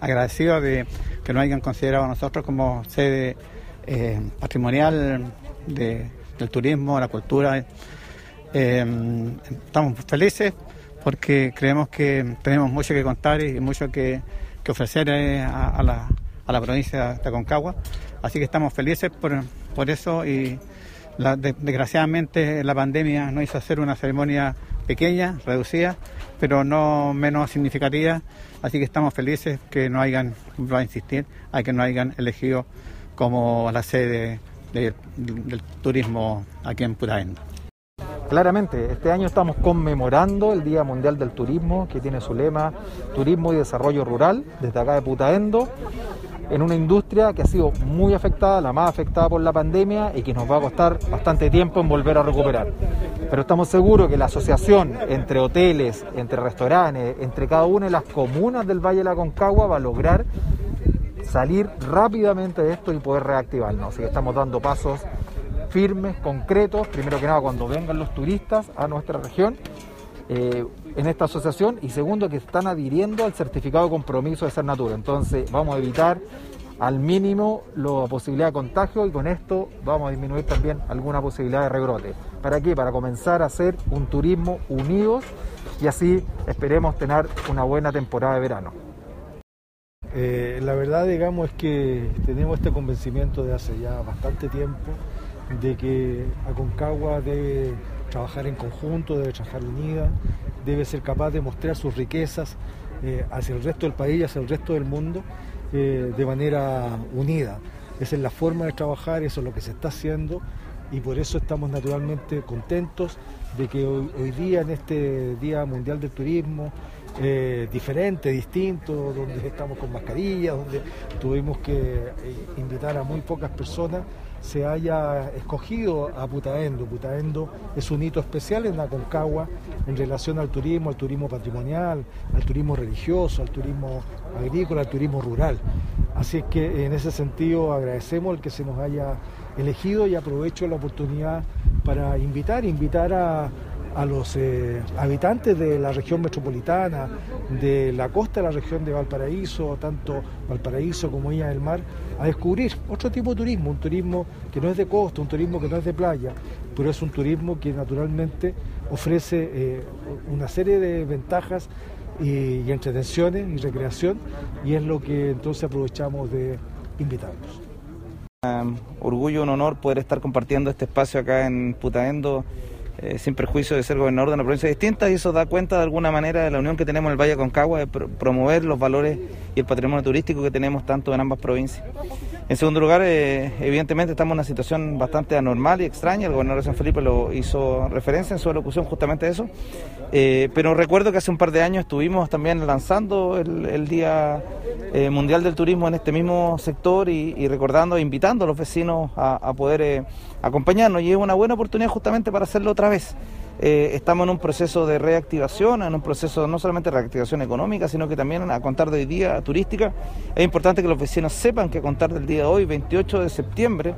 agradecidos de que nos hayan considerado a nosotros como sede eh, patrimonial del turismo, la cultura. Eh, estamos felices porque creemos que tenemos mucho que contar y mucho que, ofrecer a, la, a, la, provincia de Aconcagua. Así que estamos felices por, por eso y desgraciadamente la pandemia nos hizo hacer una ceremonia pequeña, reducida, pero no menos significativa. Así que estamos felices que no hayan, voy a insistir, a que no hayan elegido como la sede del turismo aquí en Putaendo. Claramente, este año estamos conmemorando el Día Mundial del Turismo, que tiene su lema Turismo y Desarrollo Rural, desde acá de Putaendo, en una industria que ha sido muy afectada, la más afectada por la pandemia y que nos va a costar bastante tiempo en volver a recuperar. Pero estamos seguros que la asociación entre hoteles, entre restaurantes, entre cada una de las comunas del Valle de la Concagua va a lograr salir rápidamente de esto y poder reactivarnos. Así que estamos dando pasos firmes, concretos, primero que nada cuando vengan los turistas a nuestra región eh, en esta asociación y segundo que están adhiriendo al certificado de compromiso de ser natura. Entonces vamos a evitar al mínimo la posibilidad de contagio y con esto vamos a disminuir también alguna posibilidad de rebrote. ¿Para qué? Para comenzar a hacer un turismo unidos y así esperemos tener una buena temporada de verano. Eh, la verdad, digamos, es que tenemos este convencimiento de hace ya bastante tiempo de que Aconcagua debe trabajar en conjunto, debe trabajar unida, debe ser capaz de mostrar sus riquezas eh, hacia el resto del país y hacia el resto del mundo eh, de manera unida. Esa es la forma de trabajar, eso es lo que se está haciendo y por eso estamos naturalmente contentos de que hoy, día, en este Día Mundial del Turismo, eh, diferente, distinto, donde estamos con mascarillas, donde tuvimos que invitar a muy pocas personas, se haya escogido a Putaendo. Putaendo es un hito especial en la Concagua en relación al turismo, al turismo patrimonial, al turismo religioso, al turismo agrícola, al turismo rural. Así es que en ese sentido agradecemos el que se nos haya elegido y aprovecho la oportunidad para invitar, invitar a, a los eh, habitantes de la región metropolitana, de la costa de la región de Valparaíso, tanto Valparaíso como Illa del Mar, a descubrir otro tipo de turismo, un turismo que no es de costa, un turismo que no es de playa, pero es un turismo que naturalmente ofrece eh, una serie de ventajas y, y entretenciones y recreación, y es lo que entonces aprovechamos de invitarlos. Un orgullo, un honor poder estar compartiendo este espacio acá en Putaendo eh, sin perjuicio de ser gobernador de una provincia distinta y eso da cuenta de alguna manera de la unión que tenemos en el Valle Concagua de promover los valores y el patrimonio turístico que tenemos tanto en ambas provincias. En segundo lugar, eh, evidentemente estamos en una situación bastante anormal y extraña, el gobernador de San Felipe lo hizo referencia en su alocución justamente a eso, eh, pero recuerdo que hace un par de años estuvimos también lanzando el, Día Mundial del Turismo en este mismo sector y, recordando e invitando a los vecinos a, a poder acompañarnos. Y es una buena oportunidad justamente para hacerlo otra vez. Eh, estamos en un proceso de reactivación, en un proceso no solamente de reactivación económica, sino que también a contar de día turística. Es importante que los vecinos sepan que a contar del día de hoy, 28 de septiembre,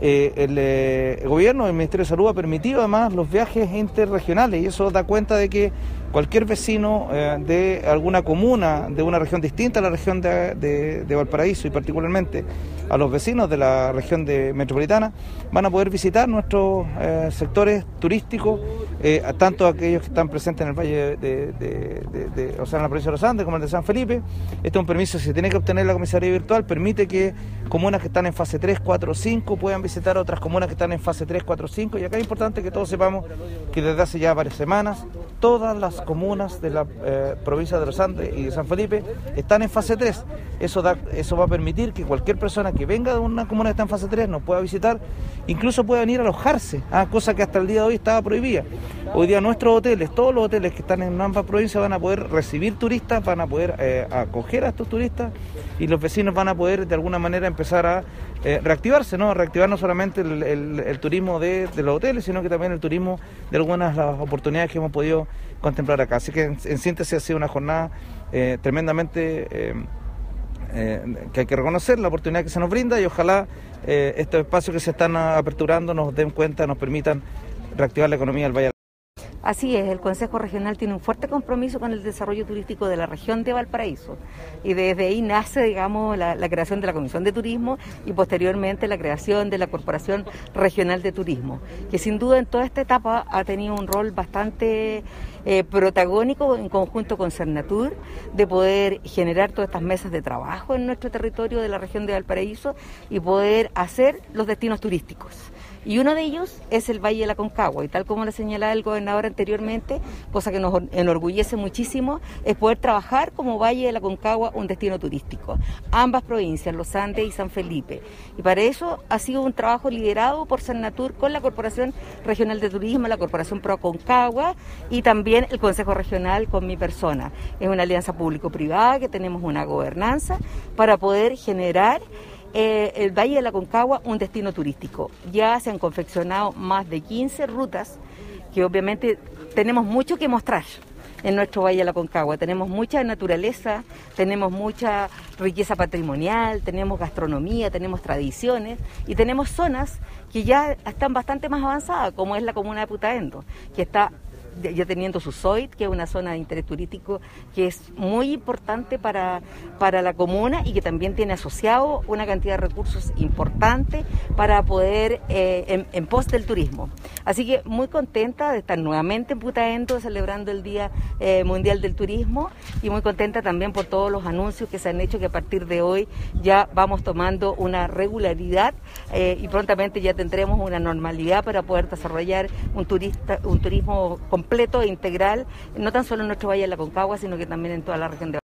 eh, eh, el, gobierno, el Ministerio de Salud ha permitido además los viajes interregionales y eso da cuenta de que cualquier vecino de alguna comuna, de una región distinta a la región de Valparaíso y particularmente a los vecinos de la región de metropolitana, van a poder visitar nuestros eh, sectores turísticos, eh, tanto aquellos que están presentes en el Valle de, o sea, en la provincia de los Andes como el de San Felipe. Este es un permiso, se tiene que obtener la comisaría virtual, permite que comunas que están en fase 3, 4, 5 puedan visitar otras comunas que están en fase 3, 4, 5. Y acá es importante que todos sepamos que desde hace ya varias semanas todas las comunas de la eh, provincia de los Andes y de San Felipe están en fase 3. Eso, da, eso va a permitir que cualquier persona que venga de una comuna que está en fase 3 nos pueda visitar, incluso pueda venir a alojarse, ah, cosa que hasta el día de hoy estaba prohibida. Hoy día nuestros hoteles, todos los hoteles que están en ambas provincias van a poder recibir turistas, van a poder eh, acoger a estos turistas y los vecinos van a poder de alguna manera empezar a eh, reactivarse, ¿no? Reactivar no solamente el, turismo de, los hoteles, sino que también el turismo de algunas de las oportunidades que hemos podido contemplar acá. Así que en, síntesis ha sido una jornada eh, tremendamente que hay que reconocer la oportunidad que se nos brinda y ojalá estos espacios que se están aperturando nos den cuenta, nos permitan reactivar la economía del Valle. Así es, el Consejo Regional tiene un fuerte compromiso con el desarrollo turístico de la región de Valparaíso y desde ahí nace, digamos, la, creación de la Comisión de Turismo y posteriormente la creación de la Corporación Regional de Turismo, que sin duda en toda esta etapa ha tenido un rol bastante eh, protagónico en conjunto con Cernatur de poder generar todas estas mesas de trabajo en nuestro territorio de la región de Valparaíso y poder hacer los destinos turísticos. Y uno de ellos es el Valle de la Concagua. Y tal como le señalaba el gobernador anteriormente, cosa que nos enorgullece muchísimo, es poder trabajar como Valle de la Concagua un destino turístico. Ambas provincias, Los Andes y San Felipe. Y para eso ha sido un trabajo liderado por Natur con la Corporación Regional de Turismo, la Corporación Pro Concagua y también el Consejo Regional con mi persona. Es una alianza público-privada que tenemos una gobernanza para poder generar eh, el Valle de la Concagua un destino turístico. Ya se han confeccionado más de 15 rutas que obviamente tenemos mucho que mostrar en nuestro Valle de la Concagua. Tenemos mucha naturaleza, tenemos mucha riqueza patrimonial, tenemos gastronomía, tenemos tradiciones y tenemos zonas que ya están bastante más avanzadas, como es la comuna de Putaendo, que está ya teniendo su SOIT, que es una zona de interés turístico que es muy importante para, para la comuna y que también tiene asociado una cantidad de recursos importante para poder eh, en, pos del turismo. Así que muy contenta de estar nuevamente en Putaendo celebrando el Día eh, Mundial del Turismo y muy contenta también por todos los anuncios que se han hecho que a partir de hoy ya vamos tomando una regularidad eh, y prontamente ya tendremos una normalidad para poder desarrollar un, turista, un turismo completo completo e integral, no tan solo en nuestro Valle de la Concagua, sino que también en toda la región de